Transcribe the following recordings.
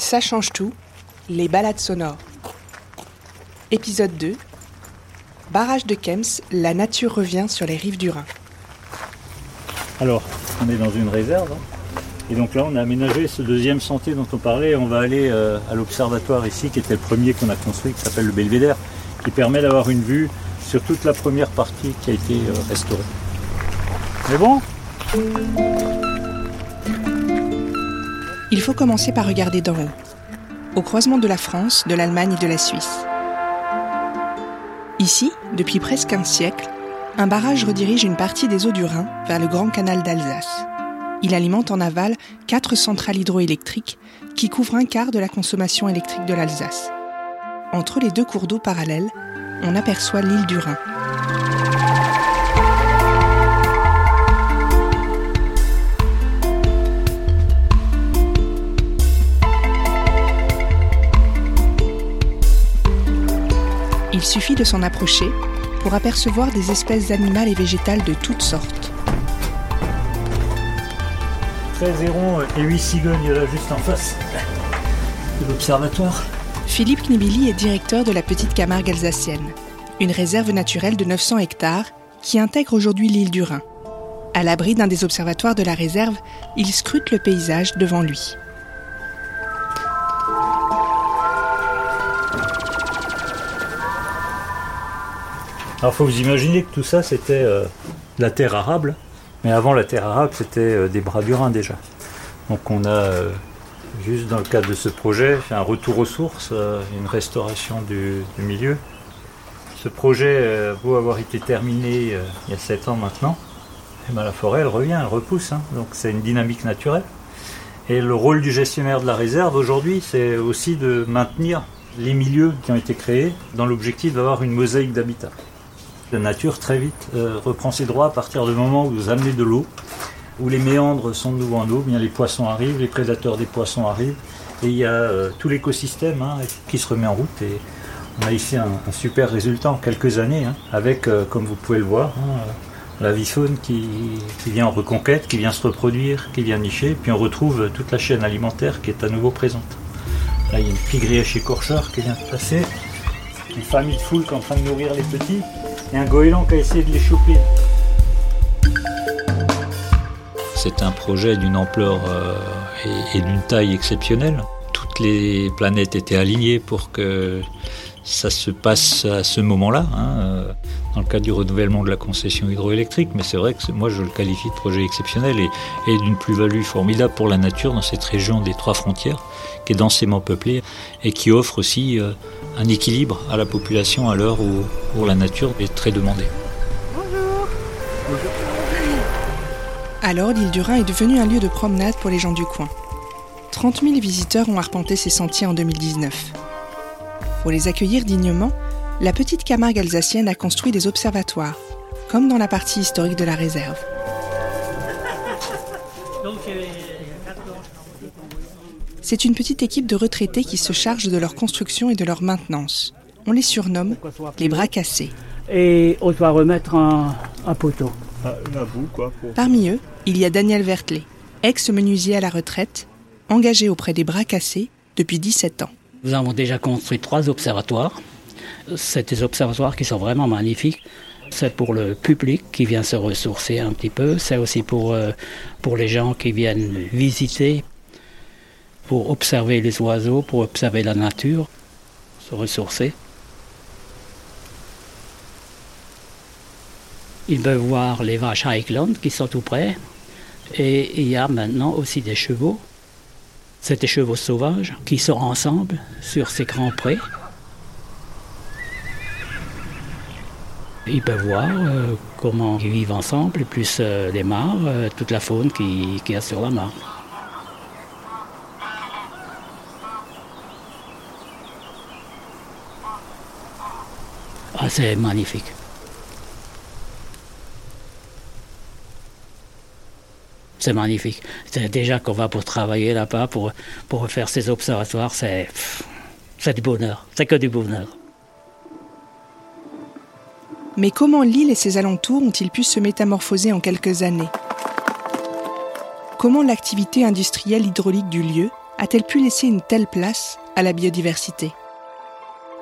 Ça change tout, les balades sonores. Épisode 2. Barrage de Kems, la nature revient sur les rives du Rhin. Alors, on est dans une réserve. hein. Et donc là, on a aménagé ce deuxième sentier dont on parlait. On va aller euh, à l'observatoire ici, qui était le premier qu'on a construit, qui s'appelle le Belvédère, qui permet d'avoir une vue sur toute la première partie qui a été euh, restaurée. Mais bon, Il faut commencer par regarder d'en haut, au croisement de la France, de l'Allemagne et de la Suisse. Ici, depuis presque un siècle, un barrage redirige une partie des eaux du Rhin vers le Grand Canal d'Alsace. Il alimente en aval quatre centrales hydroélectriques qui couvrent un quart de la consommation électrique de l'Alsace. Entre les deux cours d'eau parallèles, on aperçoit l'île du Rhin. Il suffit de s'en approcher pour apercevoir des espèces animales et végétales de toutes sortes. 13 hérons et 8 cigognes là juste en face de l'observatoire. Philippe Knibili est directeur de la Petite Camargue alsacienne, une réserve naturelle de 900 hectares qui intègre aujourd'hui l'île du Rhin. À l'abri d'un des observatoires de la réserve, il scrute le paysage devant lui. Alors faut vous imaginer que tout ça c'était euh, la terre arable, mais avant la terre arabe c'était euh, des bras du Rhin déjà. Donc on a euh, juste dans le cadre de ce projet un retour aux sources, une restauration du, milieu. Ce projet beau avoir été terminé il y a 7 ans maintenant, eh ben, la forêt elle revient, elle repousse, hein. donc c'est une dynamique naturelle. Et le rôle du gestionnaire de la réserve aujourd'hui c'est aussi de maintenir les milieux qui ont été créés dans l'objectif d'avoir une mosaïque d'habitat. La nature, très vite, euh, reprend ses droits à partir du moment où vous amenez de l'eau, où les méandres sont de nouveau en eau, bien les poissons arrivent, les prédateurs des poissons arrivent, et il y a euh, tout l'écosystème hein, qui se remet en route. Et on a ici un, super résultat en quelques années, hein, avec, euh, comme vous pouvez le voir, hein, la vie-faune qui, qui vient en reconquête, qui vient se reproduire, qui vient nicher, puis on retrouve toute la chaîne alimentaire qui est à nouveau présente. Là, il y a une pigrièche écorcheur qui vient de passer, une famille de foules qui est en train de nourrir les petits, et un goéland qui a essayé de les choper. C'est un projet d'une ampleur euh, et d'une taille exceptionnelle. Toutes les planètes étaient alignées pour que ça se passe à ce moment-là, hein, euh, dans le cadre du renouvellement de la concession hydroélectrique. Mais c'est vrai que moi je le qualifie de projet exceptionnel et, et d'une plus-value formidable pour la nature dans cette région des trois frontières, qui est densément peuplée et qui offre aussi euh, un équilibre à la population à l'heure où, où la nature est très demandée. Alors, l'île du Rhin est devenue un lieu de promenade pour les gens du coin. 30 000 visiteurs ont arpenté ces sentiers en 2019. Pour les accueillir dignement, la petite Camargue alsacienne a construit des observatoires, comme dans la partie historique de la réserve. C'est une petite équipe de retraités qui se charge de leur construction et de leur maintenance. On les surnomme les bras cassés. Et on doit remettre un, un poteau. la boue, quoi. Parmi eux, il y a Daniel Vertley, ex-menuisier à la retraite, engagé auprès des bras cassés depuis 17 ans. Nous avons déjà construit trois observatoires. C'est des observatoires qui sont vraiment magnifiques. C'est pour le public qui vient se ressourcer un petit peu. C'est aussi pour, euh, pour les gens qui viennent visiter, pour observer les oiseaux, pour observer la nature, se ressourcer. Ils peuvent voir les vaches Highland qui sont tout près. Et il y a maintenant aussi des chevaux. Des chevaux sauvages qui sont ensemble sur ces grands prés. Ils peuvent voir euh, comment ils vivent ensemble, plus euh, les mares, euh, toute la faune qui, qui y a sur la mare. Ah, c'est magnifique. C'est magnifique. C'est déjà qu'on va pour travailler là-bas, pour, faire ces observatoires, c'est, c'est du bonheur. C'est que du bonheur. Mais comment l'île et ses alentours ont-ils pu se métamorphoser en quelques années? Comment l'activité industrielle hydraulique du lieu a-t-elle pu laisser une telle place à la biodiversité?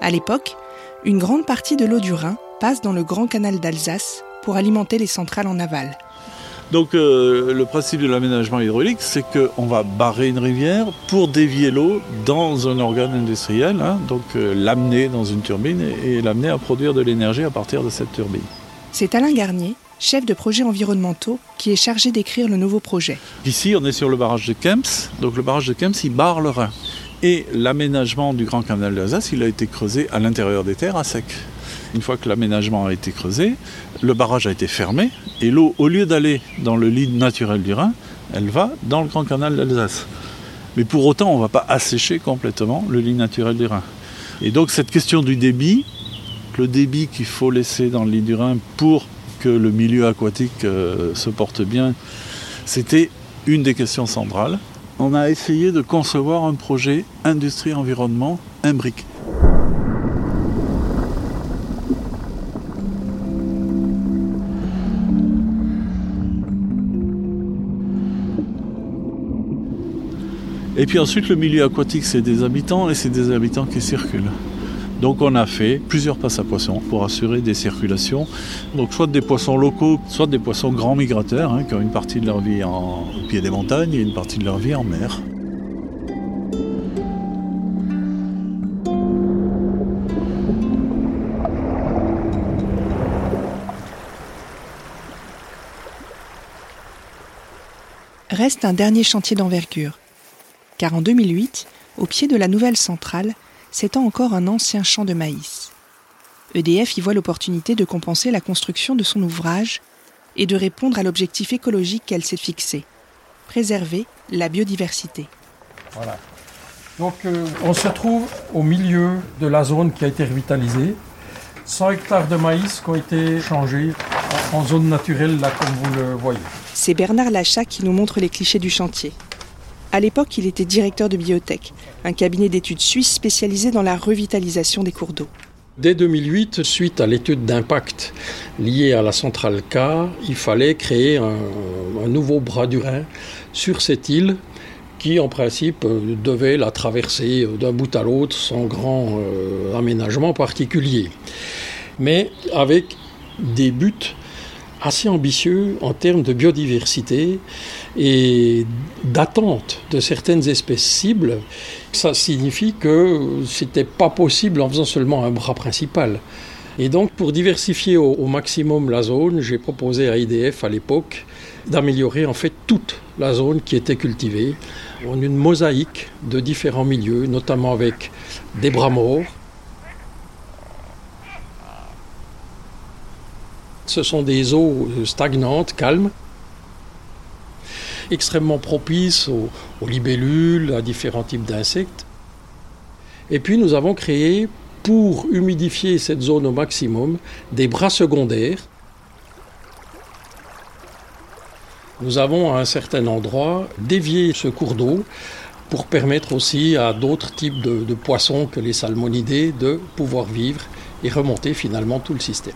À l'époque, une grande partie de l'eau du Rhin passe dans le grand canal d'Alsace pour alimenter les centrales en aval. Donc euh, le principe de l'aménagement hydraulique, c'est qu'on va barrer une rivière pour dévier l'eau dans un organe industriel, hein, donc euh, l'amener dans une turbine et, et l'amener à produire de l'énergie à partir de cette turbine. C'est Alain Garnier, chef de projet environnementaux, qui est chargé d'écrire le nouveau projet. Ici, on est sur le barrage de Kemps. Donc le barrage de Kemps, il barre le Rhin. Et l'aménagement du Grand Canal d'Alsace, il a été creusé à l'intérieur des terres à sec. Une fois que l'aménagement a été creusé, le barrage a été fermé et l'eau, au lieu d'aller dans le lit naturel du Rhin, elle va dans le Grand Canal d'Alsace. Mais pour autant, on ne va pas assécher complètement le lit naturel du Rhin. Et donc cette question du débit, le débit qu'il faut laisser dans le lit du Rhin pour que le milieu aquatique euh, se porte bien, c'était une des questions centrales. On a essayé de concevoir un projet industrie-environnement imbrique. Et puis ensuite, le milieu aquatique, c'est des habitants et c'est des habitants qui circulent. Donc on a fait plusieurs passes à poissons pour assurer des circulations. Donc soit des poissons locaux, soit des poissons grands migrateurs hein, qui ont une partie de leur vie en, au pied des montagnes et une partie de leur vie en mer. Reste un dernier chantier d'envergure. Car en 2008, au pied de la nouvelle centrale, s'étend encore un ancien champ de maïs. EDF y voit l'opportunité de compenser la construction de son ouvrage et de répondre à l'objectif écologique qu'elle s'est fixé préserver la biodiversité. Voilà. Donc euh, on se trouve au milieu de la zone qui a été revitalisée. 100 hectares de maïs qui ont été changés en zone naturelle, là comme vous le voyez. C'est Bernard Lachat qui nous montre les clichés du chantier. À l'époque, il était directeur de Biotech, un cabinet d'études suisse spécialisé dans la revitalisation des cours d'eau. Dès 2008, suite à l'étude d'impact liée à la centrale K, il fallait créer un, nouveau bras du Rhin sur cette île qui, en principe, devait la traverser d'un bout à l'autre sans grand euh, aménagement particulier. Mais avec des buts assez ambitieux en termes de biodiversité et d'attente de certaines espèces cibles. Ça signifie que c'était pas possible en faisant seulement un bras principal. Et donc, pour diversifier au, au maximum la zone, j'ai proposé à IDF à l'époque d'améliorer en fait toute la zone qui était cultivée en une mosaïque de différents milieux, notamment avec des bras morts, Ce sont des eaux stagnantes, calmes, extrêmement propices aux, libellules, à différents types d'insectes. Et puis nous avons créé, pour humidifier cette zone au maximum, des bras secondaires. Nous avons à un certain endroit dévié ce cours d'eau pour permettre aussi à d'autres types de poissons que les salmonidés de pouvoir vivre et remonter finalement tout le système.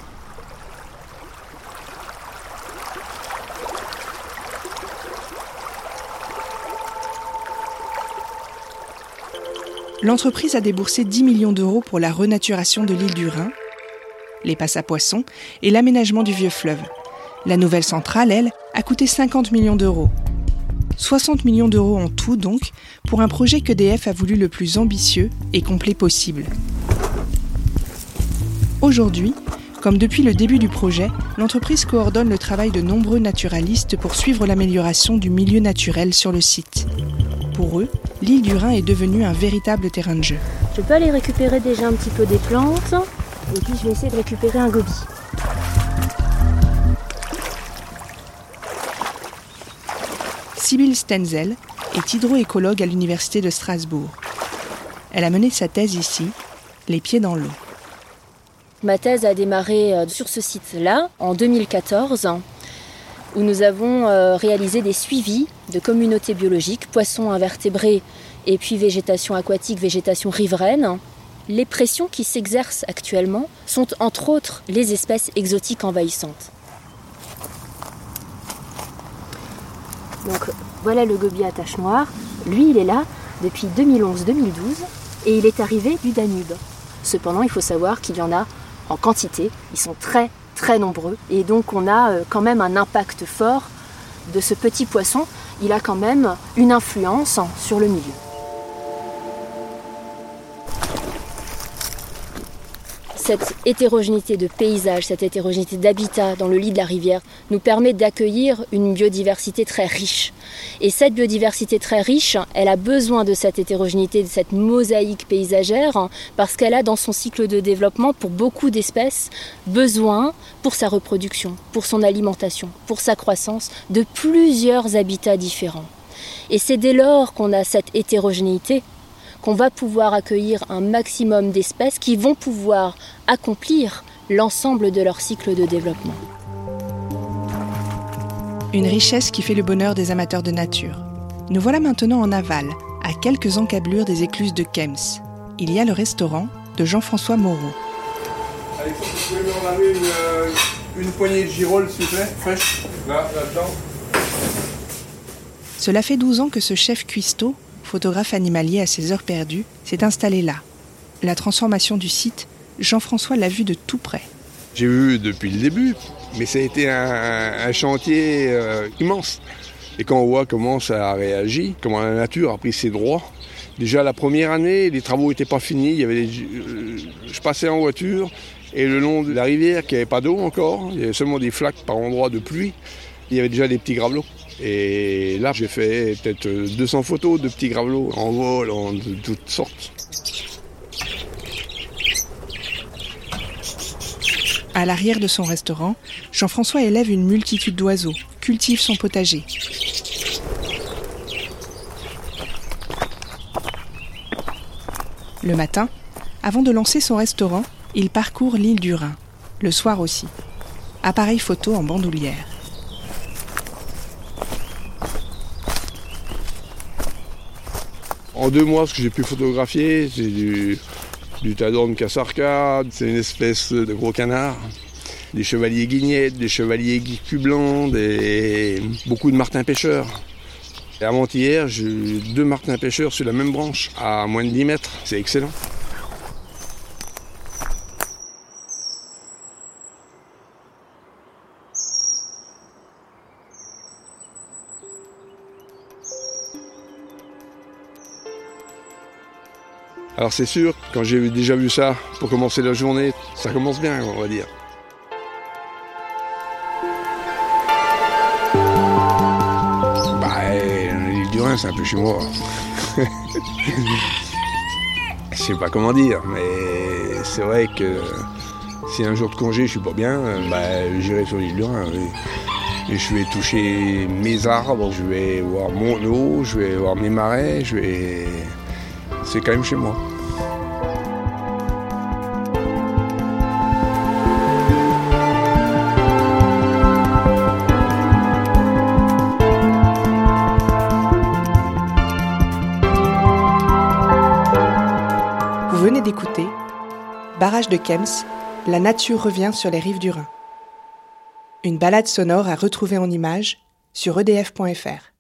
L'entreprise a déboursé 10 millions d'euros pour la renaturation de l'île du Rhin, les passes à poissons et l'aménagement du vieux fleuve. La nouvelle centrale, elle, a coûté 50 millions d'euros. 60 millions d'euros en tout, donc, pour un projet qu'EDF a voulu le plus ambitieux et complet possible. Aujourd'hui, comme depuis le début du projet, l'entreprise coordonne le travail de nombreux naturalistes pour suivre l'amélioration du milieu naturel sur le site. Pour eux, l'île du Rhin est devenue un véritable terrain de jeu. Je peux aller récupérer déjà un petit peu des plantes et puis je vais essayer de récupérer un gobi. Sibylle Stenzel est hydroécologue à l'université de Strasbourg. Elle a mené sa thèse ici, les pieds dans l'eau. Ma thèse a démarré euh, sur ce site-là en 2014 où nous avons euh, réalisé des suivis de communautés biologiques, poissons invertébrés et puis végétation aquatique, végétation riveraine. Les pressions qui s'exercent actuellement sont entre autres les espèces exotiques envahissantes. Donc voilà le gobier à tache noire. Lui, il est là depuis 2011-2012 et il est arrivé du Danube. Cependant, il faut savoir qu'il y en a en quantité, ils sont très très nombreux et donc on a euh, quand même un impact fort de ce petit poisson, il a quand même une influence sur le milieu. Cette hétérogénéité de paysages, cette hétérogénéité d'habitat dans le lit de la rivière nous permet d'accueillir une biodiversité très riche. Et cette biodiversité très riche, elle a besoin de cette hétérogénéité, de cette mosaïque paysagère, parce qu'elle a dans son cycle de développement, pour beaucoup d'espèces, besoin pour sa reproduction, pour son alimentation, pour sa croissance, de plusieurs habitats différents. Et c'est dès lors qu'on a cette hétérogénéité qu'on va pouvoir accueillir un maximum d'espèces qui vont pouvoir accomplir l'ensemble de leur cycle de développement. Une richesse qui fait le bonheur des amateurs de nature. Nous voilà maintenant en aval, à quelques encablures des écluses de Kems. Il y a le restaurant de Jean-François Moreau. Alexandre, vous pouvez me ramener une, euh, une, poignée de girolles, s'il vous plaît, fraîche, là, là-dedans Cela fait 12 ans que ce chef cuistot photographe animalier à ses heures perdues, s'est installé là. La transformation du site, Jean-François l'a vu de tout près. J'ai vu depuis le début, mais ça a été un, chantier euh, immense. Et quand on voit comment ça a réagi, comment la nature a pris ses droits, déjà la première année, les travaux n'étaient pas finis. Euh, je passais en voiture et le long de la rivière, qui n'avait pas d'eau encore, il y avait seulement des flaques par endroits de pluie, il y avait déjà des petits gravelots. Et là, j'ai fait peut-être 200 photos de petits gravelots en vol, en toutes sortes. À l'arrière de son restaurant, Jean-François élève une multitude d'oiseaux, cultive son potager. Le matin, avant de lancer son restaurant, il parcourt l'île du Rhin, le soir aussi. Appareil photo en bandoulière. En deux mois, ce que j'ai pu photographier, c'est du, du Tadorne cassarca, c'est une espèce de gros canard, des chevaliers guignettes, des chevaliers guicus blancs, beaucoup de martins pêcheurs. Avant-hier, j'ai eu deux martins pêcheurs sur la même branche, à moins de 10 mètres. C'est excellent. Alors c'est sûr, quand j'ai déjà vu ça pour commencer la journée, ça commence bien, on va dire. Bah, l'île du Rhin, c'est un peu chez moi. Je sais pas comment dire, mais c'est vrai que si un jour de congé je suis pas bien, bah, j'irai sur l'île du Rhin. Et je vais toucher mes arbres, je vais voir mon eau, je vais voir mes marais, je vais c'est quand même chez moi. Vous venez d'écouter Barrage de Kems, la nature revient sur les rives du Rhin. Une balade sonore à retrouver en images sur edf.fr.